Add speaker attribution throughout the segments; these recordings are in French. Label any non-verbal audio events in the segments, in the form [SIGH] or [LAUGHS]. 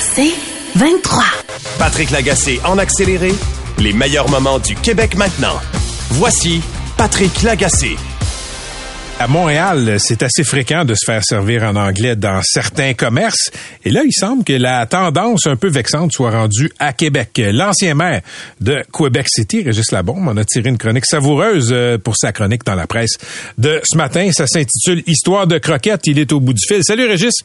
Speaker 1: C'est 23.
Speaker 2: Patrick Lagacé en accéléré, les meilleurs moments du Québec maintenant. Voici Patrick Lagacé.
Speaker 3: À Montréal, c'est assez fréquent de se faire servir en anglais dans certains commerces. Et là, il semble que la tendance un peu vexante soit rendue à Québec. L'ancien maire de Québec City, Régis Labombe, en a tiré une chronique savoureuse euh, pour sa chronique dans la presse de ce matin. Ça s'intitule Histoire de croquette. Il est au bout du fil. Salut, Régis.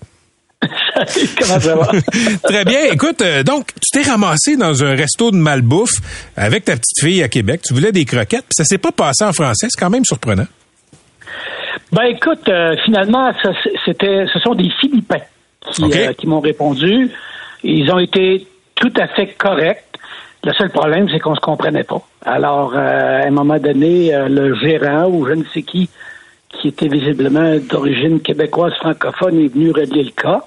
Speaker 4: Salut, [LAUGHS] comment ça va? [LAUGHS]
Speaker 3: Très bien. Écoute, euh, donc, tu t'es ramassé dans un resto de malbouffe avec ta petite fille à Québec. Tu voulais des croquettes, puis ça s'est pas passé en français. C'est quand même surprenant.
Speaker 4: Ben écoute, euh, finalement, ça, c'était, ce sont des Philippins qui, euh, qui m'ont répondu. Ils ont été tout à fait corrects. Le seul problème, c'est qu'on se comprenait pas. Alors, euh, à un moment donné, euh, le gérant ou je ne sais qui, qui était visiblement d'origine québécoise francophone, est venu régler le cas.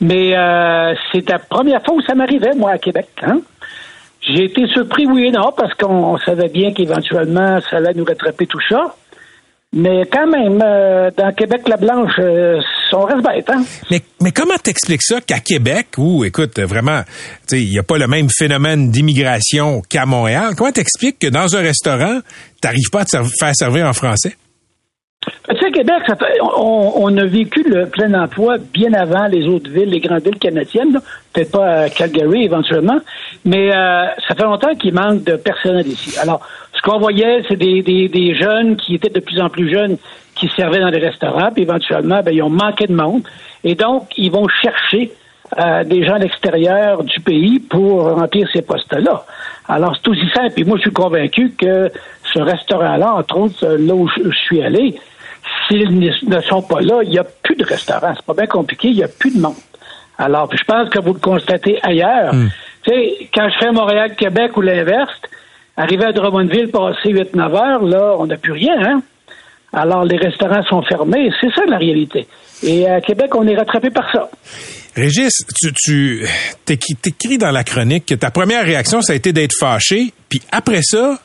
Speaker 4: Mais euh, c'est la première fois où ça m'arrivait, moi, à Québec. Hein? J'ai été surpris, oui et non, parce qu'on on savait bien qu'éventuellement, ça allait nous rattraper tout ça. Mais quand même, euh, dans Québec, la Blanche, euh, on reste bête, hein?
Speaker 3: Mais, mais comment t'expliques ça qu'à Québec, où, écoute, vraiment, il n'y a pas le même phénomène d'immigration qu'à Montréal, comment t'expliques que dans un restaurant, t'arrives pas à te faire servir en français?
Speaker 4: Tu sais, Québec, ça fait- on, on a vécu le plein emploi bien avant les autres villes, les grandes villes canadiennes, peut-être pas à Calgary éventuellement, mais euh, ça fait longtemps qu'il manque de personnel ici. Alors, ce qu'on voyait, c'est des, des, des jeunes qui étaient de plus en plus jeunes qui servaient dans des restaurants, puis éventuellement, ben, ils ont manqué de monde, et donc, ils vont chercher euh, des gens à l'extérieur du pays pour remplir ces postes-là. Alors, c'est aussi simple. Et moi, je suis convaincu que ce restaurant-là, entre autres, euh, là où je suis allé, s'ils ne sont pas là, il n'y a plus de restaurants. C'est pas bien compliqué, il n'y a plus de monde. Alors, je pense que vous le constatez ailleurs. Tu sais, quand je fais Montréal-Québec ou l'inverse, arriver à Drummondville, passer 8-9 heures, là, on n'a plus rien, hein? Alors, les restaurants sont fermés. C'est ça, la réalité. Et à Québec, on est rattrapé par ça.
Speaker 3: Régis, tu, tu t'écris dans la chronique que ta première réaction, ça a été d'être fâché, puis après ça,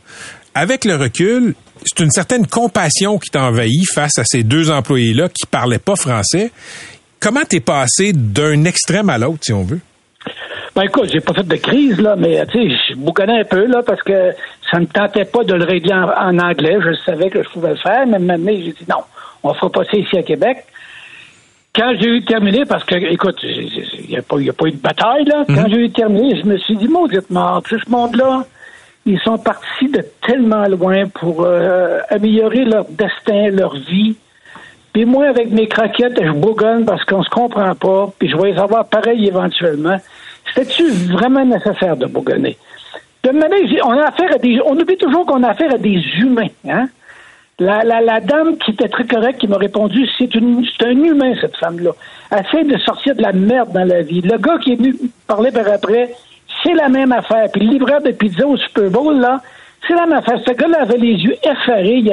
Speaker 3: avec le recul, c'est une certaine compassion qui t'envahit face à ces deux employés-là qui parlaient pas français. Comment t'es passé d'un extrême à l'autre, si on veut?
Speaker 4: Ben écoute, j'ai pas fait de crise, là, mais tu sais, je bouconnais un peu, là, parce que ça ne tentait pas de le régler en, en anglais. Je savais que je pouvais le faire, mais maintenant, j'ai dit non, on fera pas ça ici à Québec. Quand j'ai eu terminé, parce que, écoute, il n'y a, pas- y a pas eu de bataille, là, quand j'ai eu terminé, je me suis dit, mauditement, tout ce monde-là, ils sont partis de tellement loin pour euh, améliorer leur destin, leur vie. Puis moi, avec mes craquettes, je bougonne parce qu'on se comprend pas, puis je vais les avoir pareil éventuellement. C'était-tu vraiment nécessaire de bougonner? De manière, on a affaire à des, on oublie toujours qu'on a affaire à des humains, hein? La, dame qui était très correcte, qui m'a répondu, c'est un humain, cette femme-là. Elle de sortir de la merde dans la vie. Le gars qui est venu parler par après, c'est la même affaire. Puis le livreur de pizza au Super Bowl, là, c'est la même affaire. Ce gars-là avait les yeux effarés,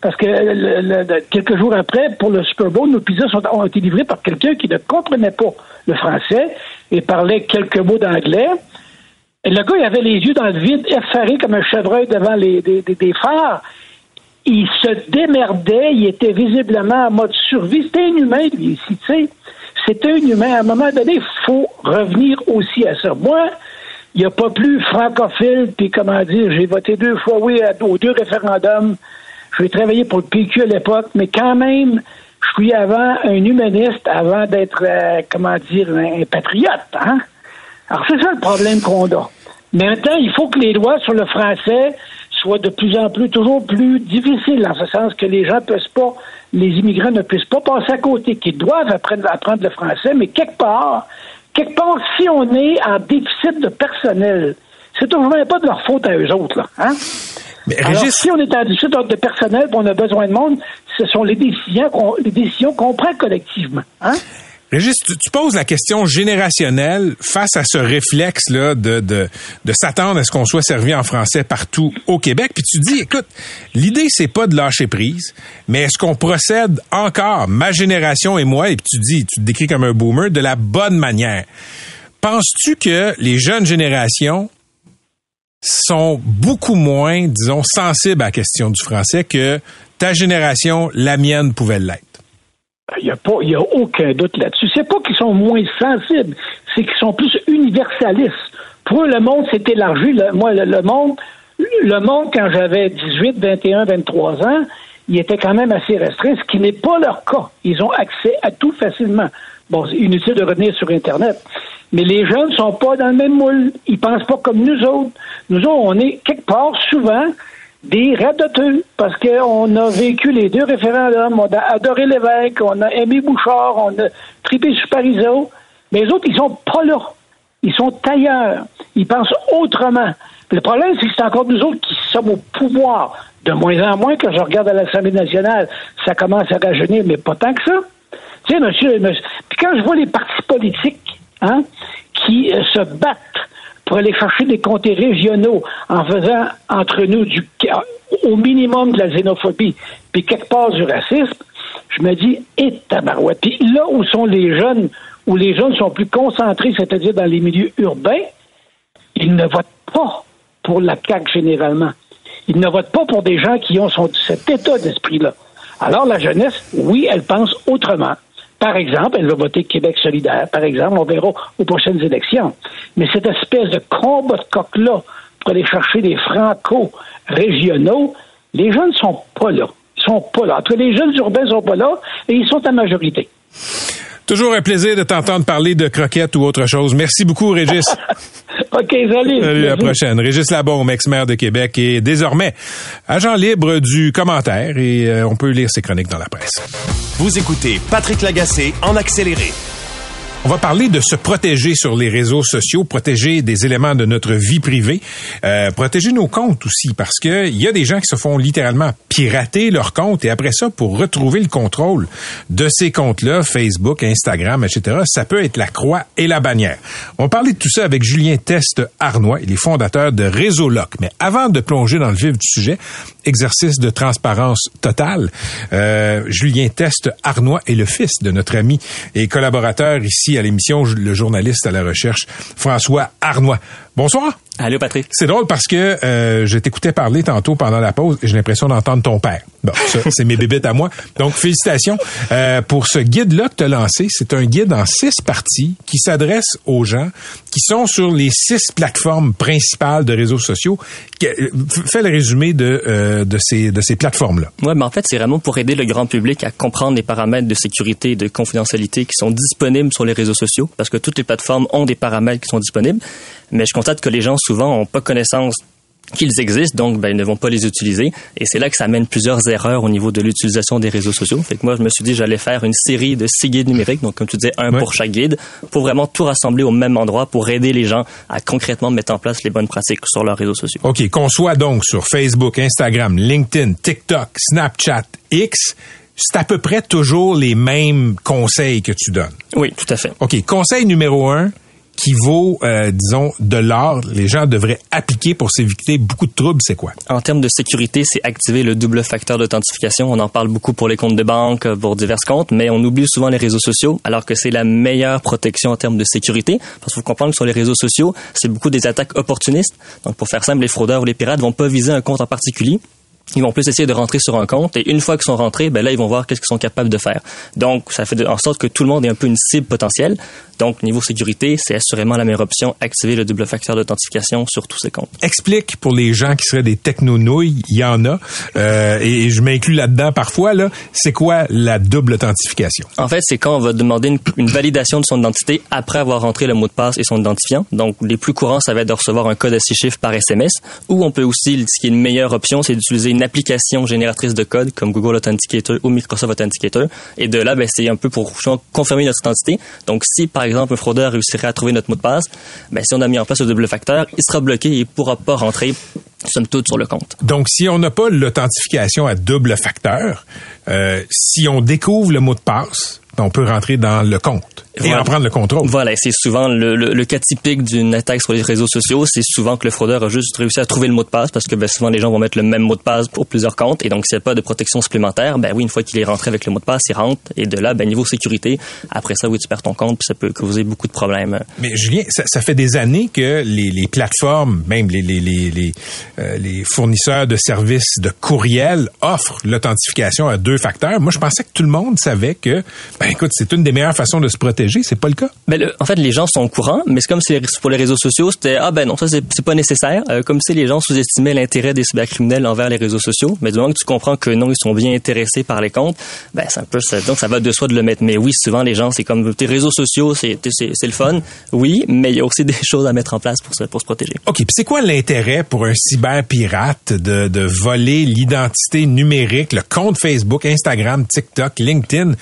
Speaker 4: parce que quelques jours après, pour le Super Bowl, nos pizzas sont- ont été livrées par quelqu'un qui ne comprenait pas le français et parlait quelques mots d'anglais. Et le gars, il avait les yeux dans le vide, effaré comme un chevreuil devant les, des, des- phares. Il se démerdait, il était visiblement en mode survie. C'était un humain, lui, ici, tu sais. C'était un humain. À un moment donné, il faut revenir aussi à ça. Moi, il n'y a pas plus francophile, puis comment dire, j'ai voté deux fois oui aux deux référendums. J'ai travaillé pour le PQ à l'époque, mais quand même, je suis avant un humaniste, avant d'être, euh, comment dire, un, patriote, hein? Alors, c'est ça le problème qu'on a. Maintenant, il faut que les lois sur le français soient de plus en plus, toujours plus difficiles, en ce sens que les gens ne puissent pas, les immigrants ne puissent pas passer à côté, qu'ils doivent apprendre le français, mais quelque part, quelque part, si on est en déficit de personnel, c'est toujours pas de leur faute à eux autres, là, hein?
Speaker 3: Mais
Speaker 4: Alors, si on est en déficit de personnel, on a besoin de monde, ce sont les décisions qu'on, les décisions qu'on prend collectivement, hein?
Speaker 3: Régis, tu, tu poses la question générationnelle face à ce réflexe-là de, de, de s'attendre à ce qu'on soit servi en français partout au Québec. Puis tu dis, écoute, l'idée, c'est pas de lâcher prise, mais est-ce qu'on procède encore, ma génération et moi, et puis tu dis, tu te décris comme un boomer, de la bonne manière? Penses-tu que les jeunes générations sont beaucoup moins, disons, sensibles à la question du français que ta génération, la mienne, pouvait l'être?
Speaker 4: Il n'y a, pas, il a aucun doute là-dessus. C'est pas qu'ils sont moins sensibles, c'est qu'ils sont plus universalistes. Pour eux, le monde s'est élargi. Moi, le, monde, le monde, quand j'avais 18, 21, 23 ans, il était quand même assez restreint, ce qui n'est pas leur cas. Ils ont accès à tout facilement. Bon, c'est inutile de revenir sur Internet. Mais les jeunes sont pas dans le même moule. Ils pensent pas comme nous autres. Nous autres, on est quelque part, souvent, des radoteux, parce qu'on a vécu les deux référendums, on a adoré l'évêque, on a aimé Bouchard, on a tripé sur Parizeau, mais les autres, ils sont pas là. Ils sont ailleurs. Ils pensent autrement. Le problème, c'est que c'est encore nous autres qui sommes au pouvoir. De moins en moins, quand je regarde à l'Assemblée nationale, ça commence à rajeunir, mais pas tant que ça. Tu sais, monsieur, monsieur puis quand je vois les partis politiques, hein, qui euh, se battent pour aller chercher des comtés régionaux en faisant entre nous du, au minimum de la xénophobie, puis quelque part du racisme, je me dis, et tabarouette. Puis là où sont les jeunes, où les jeunes sont plus concentrés, c'est-à-dire dans les milieux urbains, ils ne votent pas pour la CAQ généralement. Ils ne votent pas pour des gens qui ont cet état d'esprit-là. Alors la jeunesse, oui, elle pense autrement. Par exemple, elle va voter Québec solidaire. Par exemple, on verra aux prochaines élections. Mais cette espèce de combat de coq-là pour aller chercher des franco-régionaux, les jeunes ne sont pas là. Ils sont pas là. En tout cas, les jeunes urbains ne sont pas là et ils sont en majorité.
Speaker 3: Toujours un plaisir de t'entendre parler de croquettes ou autre chose. Merci beaucoup, Régis. [LAUGHS]
Speaker 4: OK, salut.
Speaker 3: Salut, à la prochaine. Régis Labaume, ex-maire de Québec et désormais agent libre du commentaire et euh, on peut lire ses chroniques dans la presse.
Speaker 2: Vous écoutez Patrick Lagacé en accéléré.
Speaker 3: On va parler de se protéger sur les réseaux sociaux, protéger des éléments de notre vie privée, euh, protéger nos comptes aussi, parce que il y a des gens qui se font littéralement pirater leurs comptes et après ça, pour retrouver le contrôle de ces comptes-là, Facebook, Instagram, etc., ça peut être la croix et la bannière. On va parler de tout ça avec Julien Teste Arnois, il est fondateur de Réseau Loc. Mais avant de plonger dans le vif du sujet, exercice de transparence totale, euh, Julien Teste Arnois est le fils de notre ami et collaborateur ici à l'émission, le journaliste à la recherche, François Arnois. Bonsoir.
Speaker 5: Allô, Patrick.
Speaker 3: C'est drôle parce que euh, je t'écoutais parler tantôt pendant la pause et j'ai l'impression d'entendre ton père. Bon, [LAUGHS] ça, c'est mes bébites à moi. Donc, félicitations euh, pour ce guide-là que tu as lancé. C'est un guide en six parties qui s'adresse aux gens qui sont sur les six plateformes principales de réseaux sociaux. Euh, Fais le résumé de, euh, de ces, de ces plateformes-là.
Speaker 5: Ouais, mais en fait, c'est vraiment pour aider le grand public à comprendre les paramètres de sécurité et de confidentialité qui sont disponibles sur les réseaux sociaux, parce que toutes les plateformes ont des paramètres qui sont disponibles. Mais je constate que les gens souvent ont pas connaissance qu'ils existent, donc ben, ils ne vont pas les utiliser. Et c'est là que ça amène plusieurs erreurs au niveau de l'utilisation des réseaux sociaux. Fait que moi, je me suis dit, j'allais faire une série de six guides numériques, donc comme tu disais, un
Speaker 3: Ouais.
Speaker 5: pour chaque guide, pour vraiment tout rassembler au même endroit, pour aider les gens à concrètement mettre en place les bonnes pratiques sur leurs réseaux sociaux.
Speaker 3: OK, qu'on soit donc sur Facebook, Instagram, LinkedIn, TikTok, Snapchat, X, c'est à peu près toujours les mêmes conseils que tu donnes.
Speaker 5: Oui, tout à fait.
Speaker 3: OK, conseil numéro un qui vaut, euh, disons, de l'or, les gens devraient appliquer pour s'éviter beaucoup de troubles, c'est quoi?
Speaker 5: En termes de sécurité, c'est activer le double facteur d'authentification. On en parle beaucoup pour les comptes de banque, pour divers comptes, mais on oublie souvent les réseaux sociaux, alors que c'est la meilleure protection en termes de sécurité. Parce qu'il faut comprendre que sur les réseaux sociaux, c'est beaucoup des attaques opportunistes. Donc, pour faire simple, les fraudeurs ou les pirates vont pas viser un compte en particulier. Ils vont plus essayer de rentrer sur un compte et une fois qu'ils sont rentrés, ben là, ils vont voir qu'est-ce qu'ils sont capables de faire. Donc, ça fait en sorte que tout le monde est un peu une cible potentielle. Donc, niveau sécurité, c'est assurément la meilleure option, activer le double facteur d'authentification sur tous ces comptes.
Speaker 3: Explique pour les gens qui seraient des techno-nouilles, il y en a, euh, et je m'inclus là-dedans parfois, là, c'est quoi la double authentification?
Speaker 5: En fait, c'est quand on va demander une, une validation de son identité après avoir rentré le mot de passe et son identifiant. Donc, les plus courants, ça va être de recevoir un code à six chiffres par SMS. Ou on peut aussi, ce qui est une meilleure option, c'est d'utiliser une application génératrice de code comme Google Authenticator ou Microsoft Authenticator. Et de là, ben, c'est un peu pour confirmer notre identité. Donc, si par exemple un fraudeur réussirait à trouver notre mot de passe, ben, si on a mis en place le double facteur, il sera bloqué et il pourra pas rentrer somme toute sur le compte.
Speaker 3: Donc, si on n'a pas l'authentification à double facteur, euh, si on découvre le mot de passe, ben, on peut rentrer dans le compte. Et
Speaker 5: Voilà.
Speaker 3: en prendre le contrôle.
Speaker 5: Voilà, c'est souvent le, le, le cas typique d'une attaque sur les réseaux sociaux, c'est souvent que le fraudeur a juste réussi à trouver le mot de passe parce que ben, souvent les gens vont mettre le même mot de passe pour plusieurs comptes et donc s'il n'y a pas de protection supplémentaire, ben oui, une fois qu'il est rentré avec le mot de passe, il rentre et de là, ben niveau sécurité, après ça, oui, tu perds ton compte puis ça peut causer beaucoup de problèmes.
Speaker 3: Mais Julien, ça, ça fait des années que les, les plateformes, même les, les, les, les, euh, les fournisseurs de services de courriel offrent l'authentification à deux facteurs. Moi, je pensais que tout le monde savait que, ben écoute, c'est une des meilleures façons de se protéger. C'est pas le cas.
Speaker 5: Le- en fait, les gens sont au courant, mais c'est comme si pour les réseaux sociaux, c'était ah ben non, ça c'est pas nécessaire. Euh, comme si les gens sous-estimaient l'intérêt des cybercriminels envers les réseaux sociaux. Mais du moment que tu comprends que non, ils sont bien intéressés par les comptes, ben c'est un peu ça. Donc ça va de soi de le mettre. Mais oui, souvent les gens, c'est comme tes réseaux sociaux, c'est le fun, oui, mais il y a aussi [LAUGHS] des choses à mettre en place pour se pour se protéger.
Speaker 3: OK, puis c'est quoi l'intérêt pour un cyberpirate de, de voler l'identité numérique, le compte Facebook, Instagram, TikTok, LinkedIn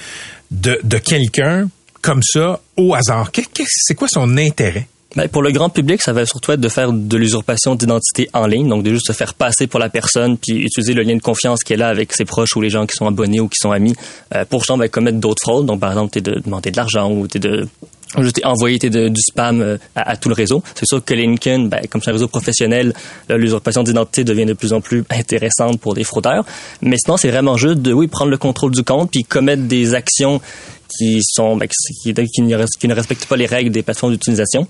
Speaker 3: de, de quelqu'un comme ça au hasard? C'est quoi son intérêt?
Speaker 5: Ben, pour le grand public, ça va surtout être de faire de l'usurpation d'identité en ligne, donc de juste se faire passer pour la personne, puis utiliser le lien de confiance qu'elle a avec ses proches ou les gens qui sont abonnés ou qui sont amis, euh, pour justement ben, commettre d'autres fraudes. Donc, par exemple, t'es de demander de l'argent ou t'es de envoyer du spam euh, à, tout le réseau. C'est sûr que LinkedIn, ben, comme c'est un réseau professionnel, l'usurpation d'identité devient de plus en plus intéressante pour des fraudeurs. Mais sinon, c'est vraiment juste de, oui, prendre le contrôle du compte, puis commettre des actions qui sont ben, qui, ne qui ne respectent pas les règles des plateformes d'utilisation.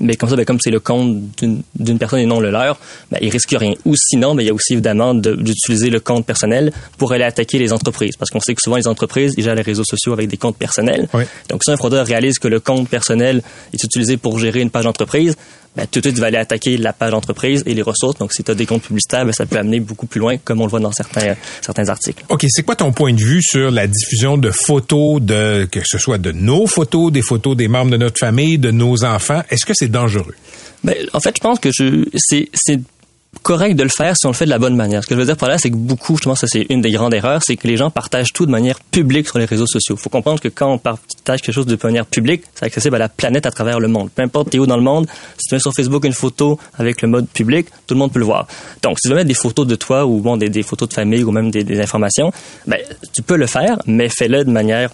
Speaker 5: Mais comme ça, ben, comme c'est le compte d'une personne et non le leur, ben, il risque rien. Ou sinon, ben, il y a aussi évidemment de- d'utiliser le compte personnel pour aller attaquer les entreprises. Parce qu'on sait que souvent les entreprises, ils gèrent les réseaux sociaux avec des comptes personnels.
Speaker 3: Oui.
Speaker 5: Donc si un fraudeur réalise que le compte personnel est utilisé pour gérer une page d'entreprise, ben, tout de suite, il va aller attaquer la page d'entreprise et les ressources. Donc si tu as des comptes publicitaires, ben, ça peut amener beaucoup plus loin, comme on le voit dans certains, certains articles.
Speaker 3: OK, c'est quoi ton point de vue sur la diffusion de photos, de que ce soit de nos photos, des photos des membres de notre famille, de nos enfants? Est-ce que c'est dangereux?
Speaker 5: Ben, en fait, je pense que je, c'est, c'est correct de le faire si on le fait de la bonne manière. Ce que je veux dire par là, c'est que beaucoup, justement, ça c'est une des grandes erreurs, c'est que les gens partagent tout de manière publique sur les réseaux sociaux. Il faut comprendre que quand on partage quelque chose de manière publique, c'est accessible à la planète à travers le monde. Peu importe t'es où dans le monde, si tu mets sur Facebook une photo avec le mode public, tout le monde peut le voir. Donc, si tu veux mettre des photos de toi ou bon, des, photos de famille ou même des, des informations, ben, tu peux le faire, mais fais-le de manière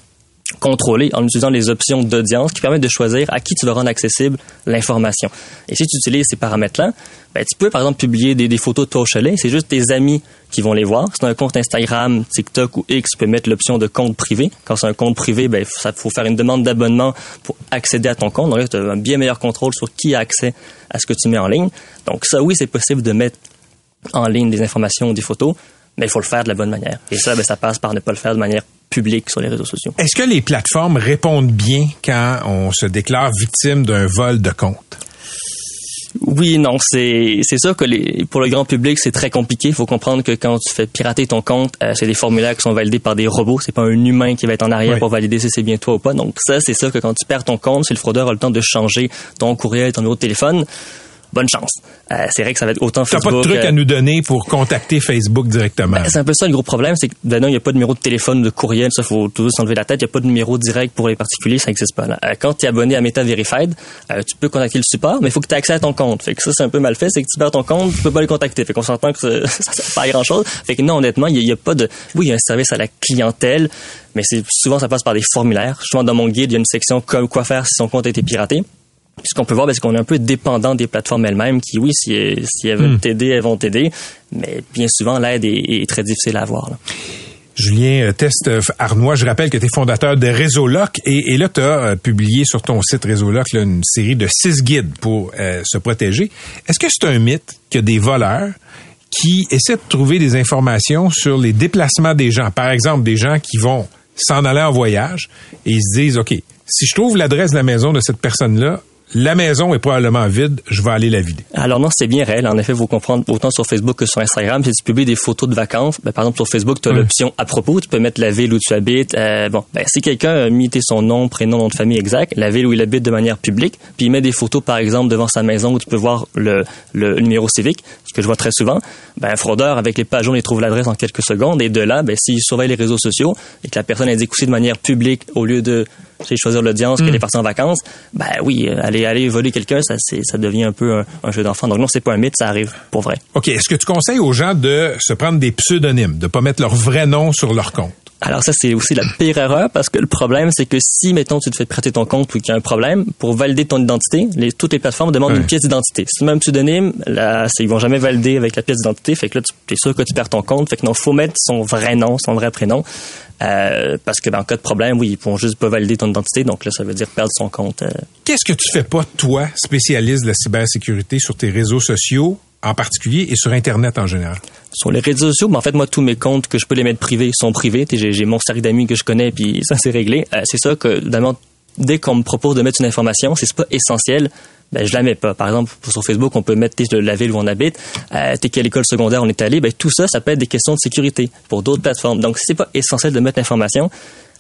Speaker 5: contrôlé en utilisant les options d'audience qui permettent de choisir à qui tu vas rendre accessible l'information. Et si tu utilises ces paramètres-là, ben, tu peux par exemple publier des, photos de toi au chalet, c'est juste tes amis qui vont les voir. As un compte Instagram, TikTok ou X, tu peux mettre l'option de compte privé. Quand c'est un compte privé, ben, ça faut faire une demande d'abonnement pour accéder à ton compte. Donc là, tu as un bien meilleur contrôle sur qui a accès à ce que tu mets en ligne. Donc ça, oui, c'est possible de mettre en ligne des informations ou des photos, mais il faut le faire de la bonne manière. Et ça, ben, ça passe par ne pas le faire de manière publique sur les réseaux sociaux.
Speaker 3: Est-ce que les plateformes répondent bien quand on se déclare victime d'un vol de compte?
Speaker 5: Oui, non, c'est c'est sûr que les, pour le grand public c'est très compliqué. Il faut comprendre que quand tu fais pirater ton compte, euh, c'est des formulaires qui sont validés par des robots. C'est pas un humain qui va être en arrière
Speaker 3: Oui.
Speaker 5: pour valider si c'est bien toi ou pas. Donc ça, c'est sûr que quand tu perds ton compte, si le fraudeur a le temps de changer ton courriel, ton numéro de téléphone, bonne chance. Euh, c'est vrai que ça va être autant
Speaker 3: T'as
Speaker 5: Facebook.
Speaker 3: pas de truc
Speaker 5: euh,
Speaker 3: à nous donner pour contacter Facebook directement.
Speaker 5: ben, c'est un peu ça le gros problème, c'est que d'un, il n'y a pas de numéro de téléphone, de courriel, ça faut toujours s'enlever la tête. Il n'y a pas de numéro direct pour les particuliers, ça n'existe pas. Là. Euh, quand tu es abonné à Meta Verified, euh, tu peux contacter le support, mais il faut que tu aies accès à ton compte. Fait que ça, c'est un peu mal fait, c'est que tu perds ton compte, tu peux pas les contacter. Fait qu'on s'entend que ça, [LAUGHS] ça sert pas à grand chose. Fait que non, honnêtement, il n'y a, pas de. Oui, il y a un service à la clientèle, mais c'est souvent ça passe par des formulaires. Justement, dans mon guide, il y a une section comme quoi faire si son compte a été piraté. Ce qu'on peut voir, ben, c'est qu'on est un peu dépendant des plateformes elles-mêmes qui, oui, si, elles- si elles veulent t'aider, elles vont t'aider. Mais bien souvent, l'aide est, est très difficile à avoir. là.
Speaker 3: Julien euh, Test euh, Arnois, je rappelle que tu es fondateur de Résoloc et, et là, tu as publié sur ton site Résoloc là, une série de six guides pour euh, se protéger. Est-ce que c'est un mythe que des voleurs qui essaient de trouver des informations sur les déplacements des gens, par exemple des gens qui vont s'en aller en voyage et ils se disent, OK, si je trouve l'adresse de la maison de cette personne-là, la maison est probablement vide, je vais aller la vider.
Speaker 5: Alors non, c'est bien réel. En effet, vous comprendre autant sur Facebook que sur Instagram. Si tu publies des photos de vacances, ben, par exemple sur Facebook, tu as l'option à propos. Tu peux mettre la ville où tu habites. Euh, bon, ben, si quelqu'un a mis son nom, prénom, nom de famille exact, la ville où il habite de manière publique, puis il met des photos par exemple devant sa maison où tu peux voir le, le numéro civique, ce que je vois très souvent, ben, un fraudeur avec les pages jaunes, il trouve l'adresse en quelques secondes. Et de là, ben, s'il surveille les réseaux sociaux et que la personne indique aussi de manière publique au lieu de sais, choisir l'audience qu'elle est partie en vacances, ben oui, aller aller voler quelqu'un, ça ça devient un peu un, un jeu d'enfant. Donc non, c'est pas un mythe, ça arrive pour vrai.
Speaker 3: OK, est-ce que tu conseilles aux gens de se prendre des pseudonymes, de pas mettre leur vrai nom sur leur compte?
Speaker 5: Alors ça, c'est aussi la pire erreur parce que le problème, c'est que si, mettons, tu te fais prêter ton compte ou qu'il y a un problème, pour valider ton identité, les, toutes les plateformes demandent
Speaker 3: Ouais.
Speaker 5: une pièce d'identité. Si tu mets un pseudonyme, là, ils vont jamais valider avec la pièce d'identité. Fait que là, tu es sûr que tu perds ton compte. Fait que non, faut mettre son vrai nom, son vrai prénom. Euh, parce que, ben, en cas de problème, oui, ils vont juste pas valider ton identité. Donc là, ça veut dire perdre son compte. euh,
Speaker 3: Qu'est-ce que tu fais pas, toi, spécialiste de la cybersécurité, sur tes réseaux sociaux en particulier et sur Internet en général?
Speaker 5: sur les réseaux sociaux, ben en fait, moi, tous mes comptes que je peux les mettre privés sont privés. J'ai mon cercle d'amis que je connais, puis ça, c'est réglé. Euh, c'est ça que, évidemment, dès qu'on me propose de mettre une information, si c'est pas essentiel, ben, je la mets pas. Par exemple, sur Facebook, on peut mettre t'sais, la ville où on habite, euh, t'es quelle école secondaire on est allé, ben, tout ça, ça peut être des questions de sécurité pour d'autres plateformes. Donc, si c'est pas essentiel de mettre l'information,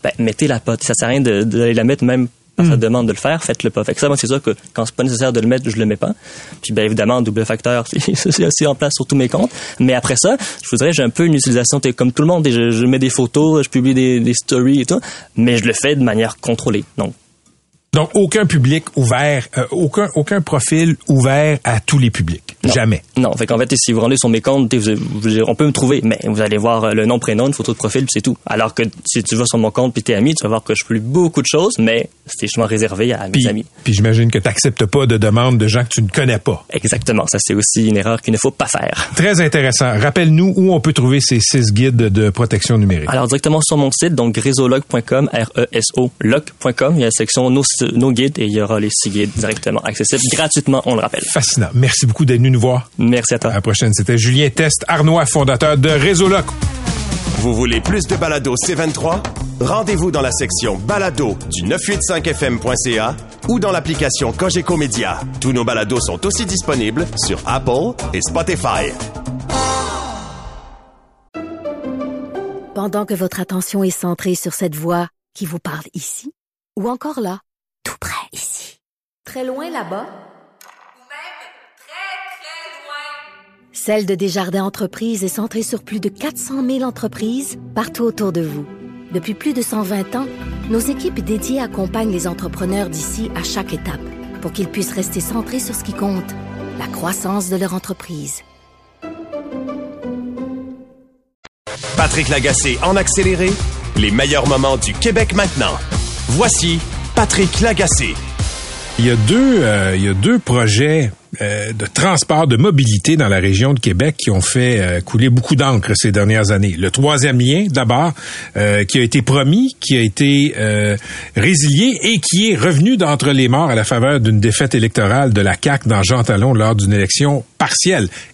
Speaker 5: ben, mettez-la pas. Ça sert à rien de- d'aller la mettre même par sa demande de le faire, faites-le pas. Fait que ça, moi, c'est sûr que quand c'est pas nécessaire de le mettre, je le mets pas. Puis, bien évidemment, double facteur, [LAUGHS] c'est aussi en place sur tous mes comptes. Mais après ça, je vous dirais, j'ai un peu une utilisation, comme tout le monde, je, je mets des photos, je publie des, des stories et tout, mais je le fais de manière contrôlée. Donc,
Speaker 3: Donc, aucun public ouvert, euh, aucun, aucun profil ouvert à tous les publics.
Speaker 5: Non.
Speaker 3: Jamais.
Speaker 5: Non, fait qu'en fait, si vous rendez sur mes comptes, t'sais, vous- vous- on peut me trouver, mais vous allez voir euh, le nom, prénom, une photo de profil, c'est tout. Alors que si tu vas sur mon compte puis t'es ami, tu vas voir que je publie beaucoup de choses, mais c'est justement réservé à mes
Speaker 3: Puis,
Speaker 5: amis.
Speaker 3: puis j'imagine que tu n'acceptes pas de demandes de gens que tu ne connais pas.
Speaker 5: Exactement, ça c'est aussi une erreur qu'il ne faut pas faire.
Speaker 3: Très intéressant. Rappelle-nous où on peut trouver ces six guides de protection numérique.
Speaker 5: Alors directement sur mon site, donc réseaulog.com, R-E-S-O log.com, il y a la section nos, nos guides et il y aura les six guides directement accessibles gratuitement, on le rappelle.
Speaker 3: Fascinant. Merci beaucoup d'être venu nous voir.
Speaker 5: Merci à toi.
Speaker 3: À la prochaine. C'était Julien Test Arnois, fondateur de Réseau Loc.
Speaker 2: Vous voulez plus de balado C23? Rendez-vous dans la section balado du 985fm.ca ou dans l'application Cogeco Média. Tous nos balados sont aussi disponibles sur Apple et Spotify.
Speaker 6: Pendant que votre attention est centrée sur cette voix qui vous parle ici, ou encore là, tout près ici, très loin là-bas,
Speaker 7: Ou même très, très loin.
Speaker 6: Celle de Desjardins Entreprises est centrée sur plus de 400 000 entreprises partout autour de vous. Depuis plus de 120 ans, nos équipes dédiées accompagnent les entrepreneurs d'ici à chaque étape pour qu'ils puissent rester centrés sur ce qui compte, la croissance de leur entreprise.
Speaker 2: Patrick Lagacé en accéléré, les meilleurs moments du Québec maintenant. Voici Patrick Lagacé.
Speaker 3: Il y a deux, euh, il y a deux projets de transport, de mobilité dans la région de Québec qui ont fait euh, couler beaucoup d'encre ces dernières années. Le troisième lien, d'abord, euh, qui a été promis, qui a été euh, résilié et qui est revenu d'entre les morts à la faveur d'une défaite électorale de la CAQ dans Jean Talon lors d'une élection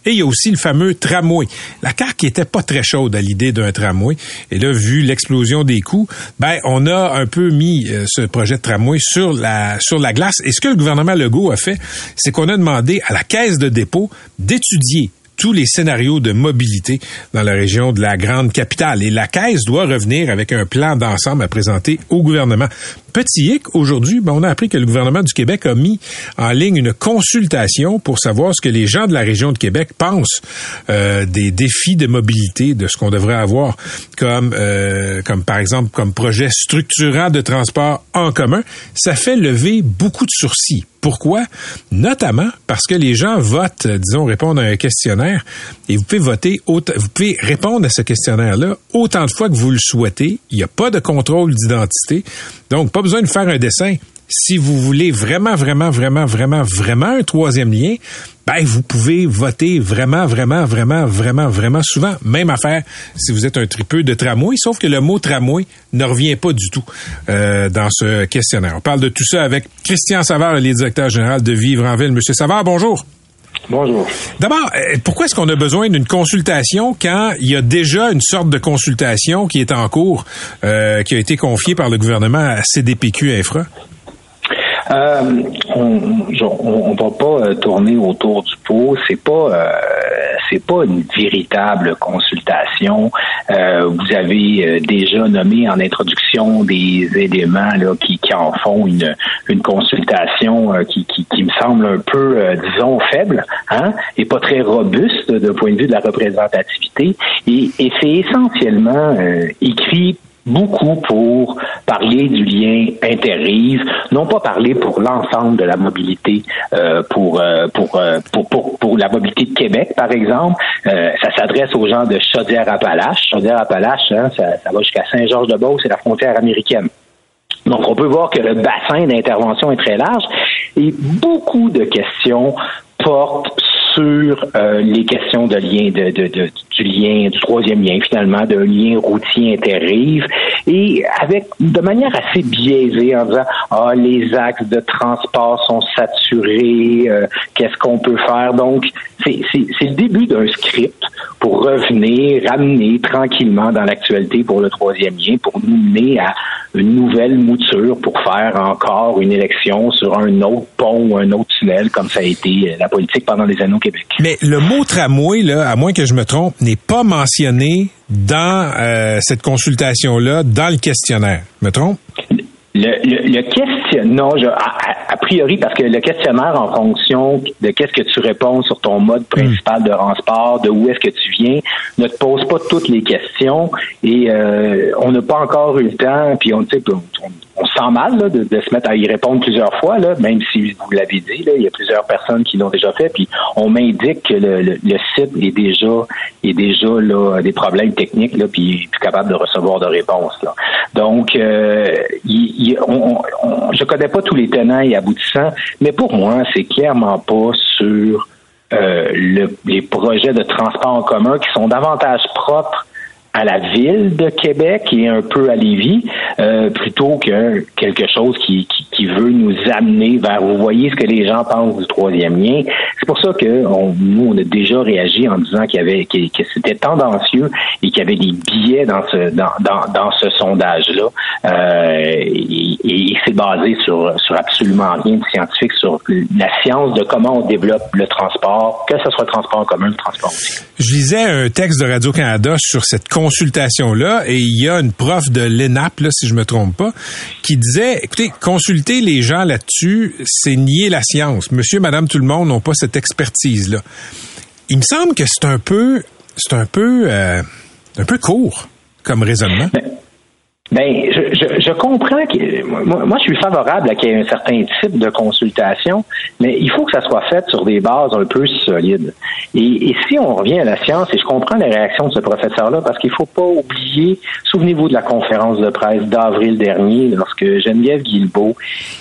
Speaker 3: Et il y a aussi le fameux tramway. La CAQ qui était pas très chaude à l'idée d'un tramway. Et là, vu l'explosion des coûts, ben on a un peu mis euh, ce projet de tramway sur la sur la glace. Et ce que le gouvernement Legault a fait, c'est qu'on a demandé à la caisse de dépôt d'étudier tous les scénarios de mobilité dans la région de la grande capitale. Et la Caisse doit revenir avec un plan d'ensemble à présenter au gouvernement. Petit hic, aujourd'hui, ben, on a appris que le gouvernement du Québec a mis en ligne une consultation pour savoir ce que les gens de la région de Québec pensent euh, des défis de mobilité, de ce qu'on devrait avoir comme, euh, comme par exemple, comme projet structurant de transport en commun. Ça fait lever beaucoup de sourcils. Pourquoi? Notamment parce que les gens votent, disons, répondent à un questionnaire et vous pouvez voter, autant- vous pouvez répondre à ce questionnaire-là autant de fois que vous le souhaitez. Il n'y a pas de contrôle d'identité. Donc, pas besoin de faire un dessin. Si vous voulez vraiment, vraiment, vraiment, vraiment, vraiment un troisième lien, ben, vous pouvez voter vraiment, vraiment, vraiment, vraiment, vraiment souvent. Même affaire si vous êtes un tripeux de tramway, sauf que le mot tramway ne revient pas du tout euh, dans ce questionnaire. On parle de tout ça avec Christian Savard, le directeur général de Vivre en Ville. Monsieur Savard, bonjour. D'abord, euh, pourquoi est-ce qu'on a besoin d'une consultation quand il y a déjà une sorte de consultation qui est en cours, euh, qui a été confiée par le gouvernement à CDPQ Infra?
Speaker 8: Euh, on, on va pas euh, tourner autour du pot. C'est pas, euh, c'est pas une véritable consultation. Euh, vous avez euh, déjà nommé en introduction des éléments là qui, qui en font une, une consultation qui, me semble un peu, disons, faible, hein, et pas très robuste d'un point de vue de la représentativité. Et, c'est essentiellement écrit beaucoup pour parler du lien interrive, non pas parler pour l'ensemble de la mobilité, euh, pour, euh, pour, euh, pour, pour, la mobilité de Québec, par exemple. ça s'adresse aux gens de Chaudière-Appalaches. Chaudière-Appalaches, hein, ça, ça va jusqu'à Saint-Georges-de-Beauce, c'est la frontière américaine. Donc, on peut voir que le bassin d'intervention est très large et beaucoup de questions portent sur euh, les questions de lien, de, de, de, du lien, du troisième lien finalement, d'un lien routier interrive, et avec de manière assez biaisée en disant ah les axes de transport sont saturés, euh, qu'est-ce qu'on peut faire? Donc c'est le début d'un script pour revenir, ramener tranquillement dans l'actualité pour le troisième lien, pour nous mener à une nouvelle mouture pour faire encore une élection sur un autre pont ou un autre tunnel, comme ça a été la politique pendant les années au Québec.
Speaker 3: Mais le mot tramway, là, à moins que je me trompe, n'est pas mentionné dans euh, cette consultation-là, dans le questionnaire. Me trompe?
Speaker 8: Le, le, non, je, a, priori, parce que le questionnaire, en fonction de qu'est-ce que tu réponds sur ton mode principal de transport, de où est-ce que tu viens, ne te pose pas toutes les questions et euh, on n'a pas encore eu le temps, puis on, on, on se sent mal de, se mettre à y répondre plusieurs fois, là, même si vous l'avez dit, là, il y a plusieurs personnes qui l'ont déjà fait, puis on m'indique que le, site est déjà est déjà là, des problèmes techniques, là, puis plus capable de recevoir de réponses. Là. Donc, euh, il, je connais pas tous les tenants et aboutissants, mais pour moi, c'est clairement pas sur euh, les projets de transport en commun qui sont davantage propres à la ville de Québec et un peu à Lévis, euh, plutôt que quelque chose qui, qui, qui, veut nous amener vers, vous voyez ce que les gens pensent du troisième lien. C'est pour ça que on, nous, on a déjà réagi en disant qu'il y avait que, c'était tendancieux et qu'il y avait des billets dans ce dans, dans, dans ce sondage-là. Euh, et, et c'est basé sur, sur absolument rien de scientifique, sur la science de comment on développe le transport, que ce soit le transport en commun, le transport aussi.
Speaker 3: Je lisais un texte de Radio-Canada sur cette consultation-là et il y a une prof de l'ENAP, si je me trompe pas, qui disait, écoutez, consulter les gens là-dessus, c'est nier la science. Monsieur, madame, tout le monde n'ont pas cette expertise-là. Il me semble que c'est un peu, c'est un peu, euh, un peu court comme raisonnement.
Speaker 8: Ben, je, je, je, comprends que moi, je suis favorable à qu'il y ait un certain type de consultation, mais il faut que ça soit fait sur des bases un peu solides. Et, et si on revient à la science, et je comprends les réactions de ce professeur-là, parce qu'il faut pas oublier, souvenez-vous de la conférence de presse d'avril dernier, lorsque Geneviève Guilbeault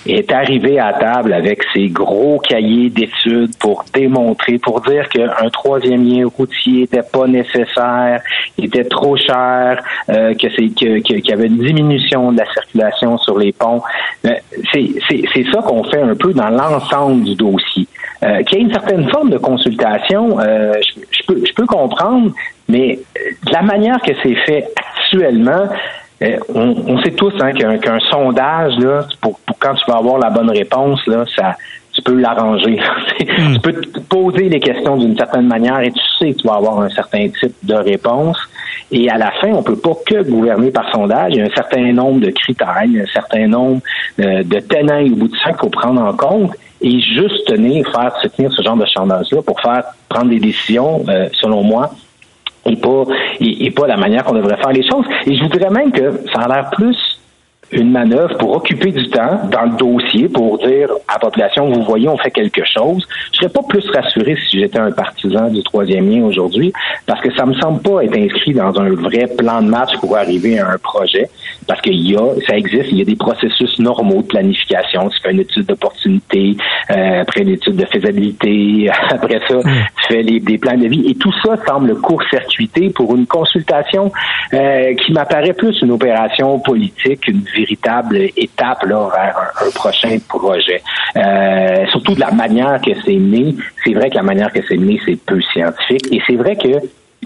Speaker 8: est arrivée à table avec ses gros cahiers d'études pour démontrer, pour dire qu'un troisième lien routier était pas nécessaire, était trop cher, euh, que c'est que qu'il y avait une diminution de la circulation sur les ponts. Euh, c'est ça qu'on fait un peu dans l'ensemble du dossier. Euh, qu'il y ait une certaine forme de consultation, euh, je, peux, je peux comprendre, mais de la manière que c'est fait actuellement, on, sait tous hein, qu'un sondage, là, pour, pour, quand tu vas avoir la bonne réponse, là, ça, tu peux l'arranger. [LAUGHS] Hmm. Tu peux te poser les questions d'une certaine manière et tu sais que tu vas avoir un certain type de réponse. Et à la fin, on peut pas que gouverner par sondage. Il y a un certain nombre de critères, un certain nombre euh, de tenants et aboutissants qu'il faut prendre en compte et juste tenir, faire se tenir ce genre de sondage-là pour faire prendre des décisions, euh, selon moi, et pas et pas la manière qu'on devrait faire les choses. Et je vous dirais même que ça a l'air plus une manœuvre pour occuper du temps dans le dossier pour dire à la population, vous voyez, on fait quelque chose. Je serais pas plus rassuré si j'étais un partisan du troisième lien aujourd'hui, parce que ça me semble pas être inscrit dans un vrai plan de match pour arriver à un projet, parce qu'il y a, ça existe, il y a des processus normaux de planification. Tu fais une étude d'opportunité, euh, après une étude de faisabilité, [LAUGHS] après ça, mm. tu fais les, des plans de vie, et tout ça semble court-circuité pour une consultation euh, qui m'apparaît plus une opération politique, une véritable étape là, vers un, prochain projet. Euh, surtout de la manière que c'est né. C'est vrai que la manière que c'est né, c'est peu scientifique. Et c'est vrai que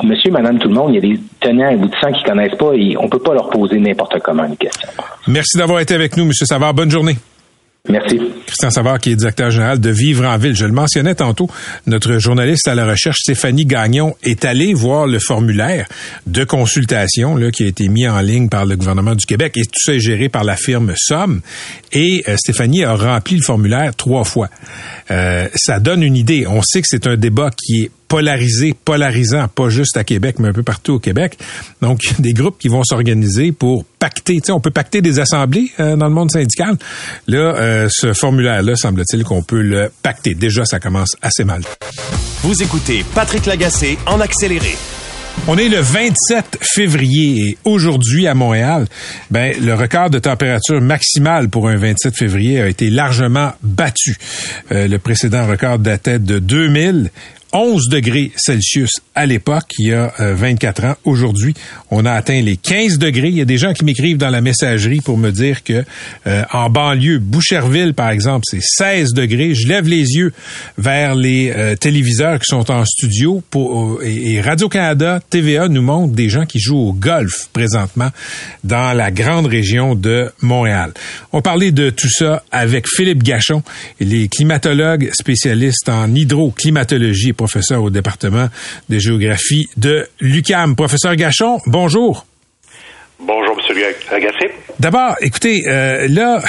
Speaker 8: Monsieur, Madame, tout le monde, il y a des tenants et aboutissants qui connaissent pas et on peut pas leur poser n'importe comment une question.
Speaker 3: Merci d'avoir été avec nous, Monsieur Savard. Bonne journée.
Speaker 8: Merci.
Speaker 3: Christian Savard, qui est directeur général de Vivre en Ville. Je le mentionnais tantôt, notre journaliste à la recherche, Stéphanie Gagnon, est allée voir le formulaire de consultation qui a été mis en ligne par le gouvernement du Québec et tout ça est géré par la firme Somme. Et euh, Stéphanie a rempli le formulaire trois fois. Euh, ça donne une idée. On sait que c'est un débat qui est polarisé, polarisant, pas juste à Québec, mais un peu partout au Québec. Donc, il y a des groupes qui vont s'organiser pour pacter. Tu sais, on peut pacter des assemblées euh, dans le monde syndical. Là, euh, ce formulaire-là, semble-t-il qu'on peut le pacter. Déjà, ça commence assez mal.
Speaker 2: Vous écoutez Patrick Lagacé en accéléré.
Speaker 3: On est le 27 février et aujourd'hui à Montréal, ben, le record de température maximale pour un 27 février a été largement battu. Euh, le précédent record datait de 2000. 11 degrés Celsius à l'époque, il y a 24 ans. Aujourd'hui, on a atteint les 15 degrés. Il y a des gens qui m'écrivent dans la messagerie pour me dire que euh, en banlieue, Boucherville, par exemple, c'est 16 degrés. Je lève les yeux vers les euh, téléviseurs qui sont en studio pour, et, Radio-Canada, TVA nous montre des gens qui jouent au golf présentement dans la grande région de Montréal. On parlait de tout ça avec Philippe Gachon. Il est climatologue spécialiste en hydroclimatologie professeur au département de géographie de l'UCAM. Professeur Gachon, bonjour.
Speaker 9: Bonjour, M. Agacé.
Speaker 3: D'abord, écoutez, euh, là,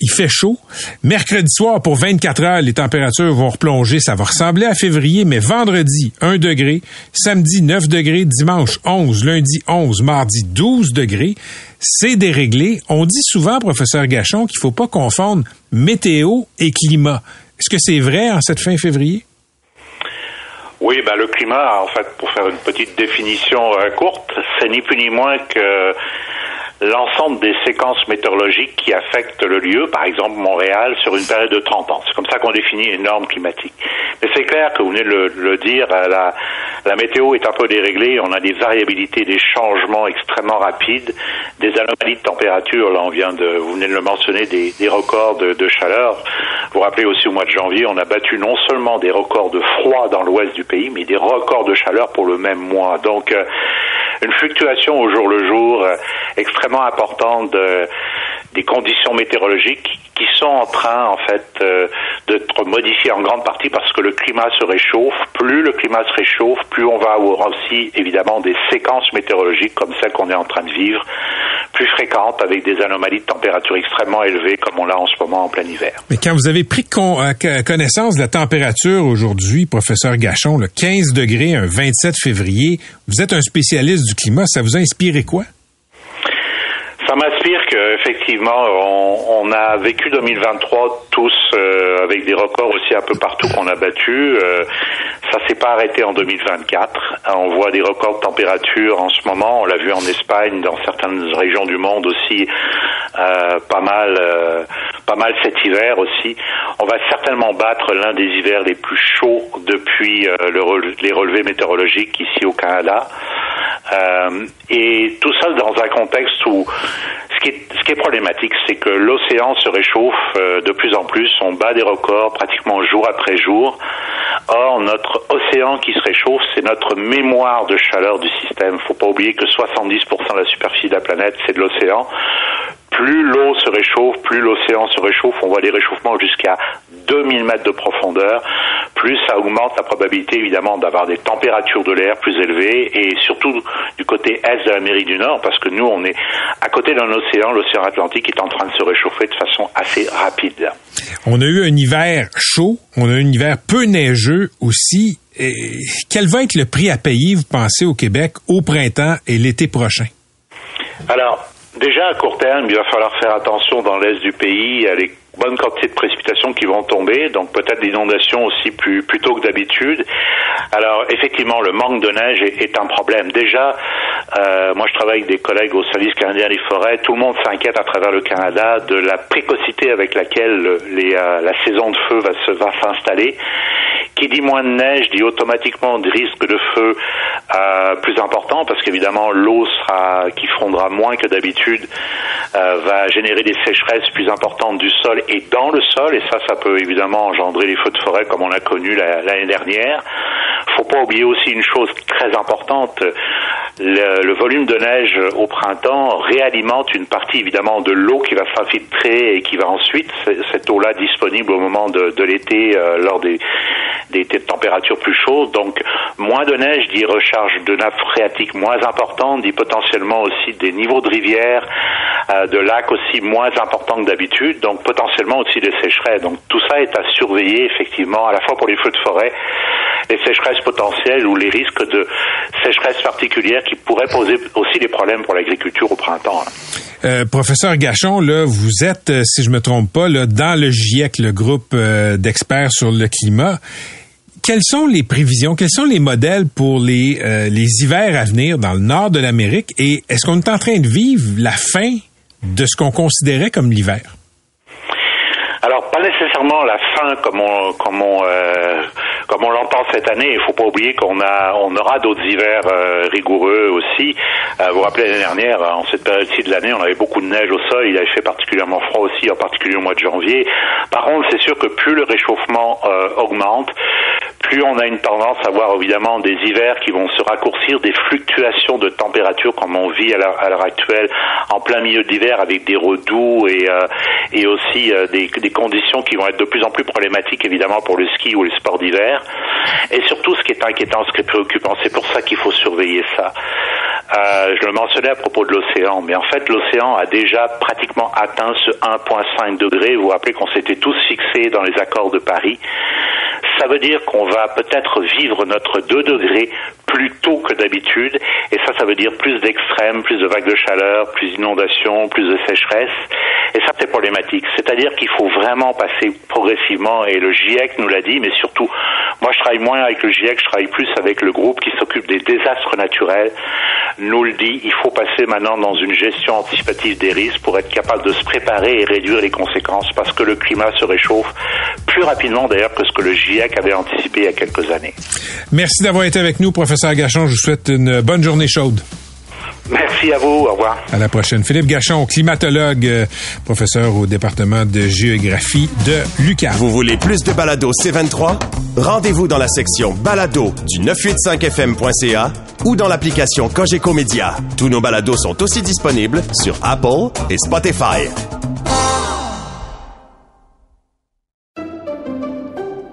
Speaker 3: il fait chaud. Mercredi soir, pour 24 heures, les températures vont replonger. Ça va ressembler à février, mais vendredi, 1 degré. Samedi, 9 degrés. Dimanche, 11. Lundi, 11. Mardi, 12 degrés. C'est déréglé. On dit souvent, professeur Gachon, qu'il faut pas confondre météo et climat. Est-ce que c'est vrai en cette fin février?
Speaker 9: Oui, ben le climat, en fait, pour faire une petite définition euh, courte, c'est ni plus ni moins que l'ensemble des séquences météorologiques qui affectent le lieu, par exemple Montréal, sur une période de 30 ans. C'est comme ça qu'on définit une norme climatique. Mais c'est clair que vous venez de le, dire, euh, la, météo est un peu déréglée, on a des variabilités, des changements extrêmement rapides, des anomalies de température, là on vient de, vous venez de le mentionner, des, records de, de, chaleur. Vous vous rappelez aussi au mois de janvier, on a battu non seulement des records de froid dans l'ouest du pays, mais des records de chaleur pour le même mois. Donc, euh, une fluctuation au jour le jour euh, extrêmement importante de, des conditions météorologiques qui sont en train en fait euh, d'être modifiées en grande partie parce que le climat se réchauffe. Plus le climat se réchauffe, plus on va avoir aussi évidemment des séquences météorologiques comme celles qu'on est en train de vivre, plus fréquentes avec des anomalies de température extrêmement élevées comme on l'a en ce moment en plein hiver.
Speaker 3: Mais quand vous avez pris euh, connaissance de la température aujourd'hui, professeur Gachon, le 15 degrés, un 27 février, vous êtes un spécialiste du climat, ça vous a inspiré quoi?
Speaker 9: Ça m'inspire qu'effectivement, on, on, a vécu 2023 tous euh, avec des records aussi un peu partout qu'on a battus. Euh, ça s'est pas arrêté en 2024. On voit des records de température en ce moment. On l'a vu en Espagne, dans certaines régions du monde aussi, euh, pas mal, euh, pas mal cet hiver aussi. On va certainement battre l'un des hivers les plus chauds depuis euh, le, les relevés météorologiques ici au Canada. Et tout ça dans un contexte où ce qui est, ce qui est problématique, c'est que l'océan se réchauffe de plus en plus. On bat des records pratiquement jour après jour. Or, notre océan qui se réchauffe, c'est notre mémoire de chaleur du système. Faut pas oublier que 70% de la superficie de la planète, c'est de l'océan. Plus l'eau se réchauffe, plus l'océan se réchauffe, on voit des réchauffements jusqu'à 2000 mètres de profondeur, plus ça augmente la probabilité évidemment d'avoir des températures de l'air plus élevées et surtout du côté est de l'Amérique du Nord parce que nous on est à côté d'un océan, l'océan Atlantique est en train de se réchauffer de façon assez rapide.
Speaker 3: On a eu un hiver chaud, on a eu un hiver peu neigeux aussi. Et quel va être le prix à payer, vous pensez, au Québec au printemps et l'été prochain?
Speaker 9: Alors, déjà à court terme, il va falloir faire attention dans l'est du pays à les bonnes quantités de précipitations qui vont tomber, donc peut-être des inondations aussi plus, tôt que d'habitude. Alors effectivement, le manque de neige est, un problème. Déjà, euh, moi je travaille avec des collègues au service canadien des forêts, tout le monde s'inquiète à travers le Canada de la précocité avec laquelle euh, la saison de feu va se va s'installer. Qui dit moins de neige dit automatiquement des risques de feu euh, plus importants parce qu'évidemment l'eau sera qui fondra moins que d'habitude va générer des sécheresses plus importantes du sol et dans le sol, et ça, ça peut évidemment engendrer les feux de forêt comme on a connu l'année dernière. Faut pas oublier aussi une chose très importante. Le, volume de neige au printemps réalimente une partie évidemment de l'eau qui va s'infiltrer et qui va ensuite, cette eau-là disponible au moment de, de l'été euh, lors des, des températures plus chaudes. Donc moins de neige dit recharge de nappes phréatiques moins importante, dit potentiellement aussi des niveaux de rivières, euh, de lacs aussi moins importants que d'habitude, donc potentiellement aussi des sécheresses. Donc tout ça est à surveiller effectivement à la fois pour les feux de forêt les sécheresses potentielles ou les risques de sécheresse particulière qui pourraient poser aussi des problèmes pour l'agriculture au printemps. hein.
Speaker 3: Euh, professeur Gachon, là, vous êtes, euh, si je me trompe pas, là, dans le GIEC, le groupe d'experts sur le climat. Quelles sont les prévisions, quels sont les modèles pour les, euh, les hivers à venir dans le nord de l'Amérique et est-ce qu'on est en train de vivre la fin de ce qu'on considérait comme l'hiver?
Speaker 9: Alors pas nécessairement la fin comme on comme on euh, comme on l'entend cette année. Il faut pas oublier qu'on a on aura d'autres hivers euh, rigoureux aussi. Euh, vous vous rappelez l'année dernière, en cette période-ci de l'année, on avait beaucoup de neige au sol. Il avait fait particulièrement froid aussi, en particulier au mois de janvier. Par contre, c'est sûr que plus le réchauffement euh, augmente, plus on a une tendance à voir évidemment des hivers qui vont se raccourcir, des fluctuations de température comme on vit à l'heure actuelle en plein milieu de l'hiver avec des redoux et, euh, et aussi euh, des, des conditions qui vont être de plus en plus problématiques évidemment pour le ski ou les sports d'hiver. Et surtout ce qui est inquiétant, ce qui est préoccupant, c'est pour ça qu'il faut surveiller ça. Euh, je le mentionnais à propos de l'océan, mais en fait l'océan a déjà pratiquement atteint ce 1,5 degré. Vous vous rappelez qu'on s'était tous fixés dans les accords de Paris. Ça veut dire qu'on va peut-être vivre notre 2 degrés plus tôt que d'habitude, et ça, ça veut dire plus d'extrêmes, plus de vagues de chaleur, plus d'inondations, plus de sécheresse, et ça, c'est problématique. C'est-à-dire qu'il faut vraiment passer progressivement, et le GIEC nous l'a dit, mais surtout, moi, je travaille moins avec le GIEC, je travaille plus avec le groupe qui s'occupe des désastres naturels, nous le dit, il faut passer maintenant dans une gestion anticipative des risques pour être capable de se préparer et réduire les conséquences, parce que le climat se réchauffe plus rapidement d'ailleurs que ce que le GIEC avait anticipé il y a quelques années.
Speaker 3: Merci d'avoir été avec nous, professeur Gachon. Je vous souhaite une bonne journée chaude.
Speaker 9: Merci à vous, au revoir.
Speaker 3: À la prochaine. Philippe Gachon, climatologue, euh, professeur au département de géographie de l'UQAM.
Speaker 2: Vous voulez plus de balado C23? Rendez-vous dans la section balado du 985fm.ca ou dans l'application Cogeco Média. Tous nos balados sont aussi disponibles sur Apple et Spotify.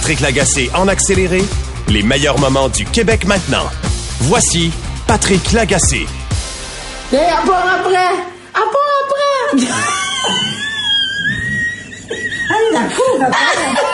Speaker 2: Patrick Lagacé en accéléré, les meilleurs moments du Québec maintenant. Voici Patrick Lagacé.
Speaker 1: Hé, à part après! À part après! [LAUGHS] Allez, la cour après!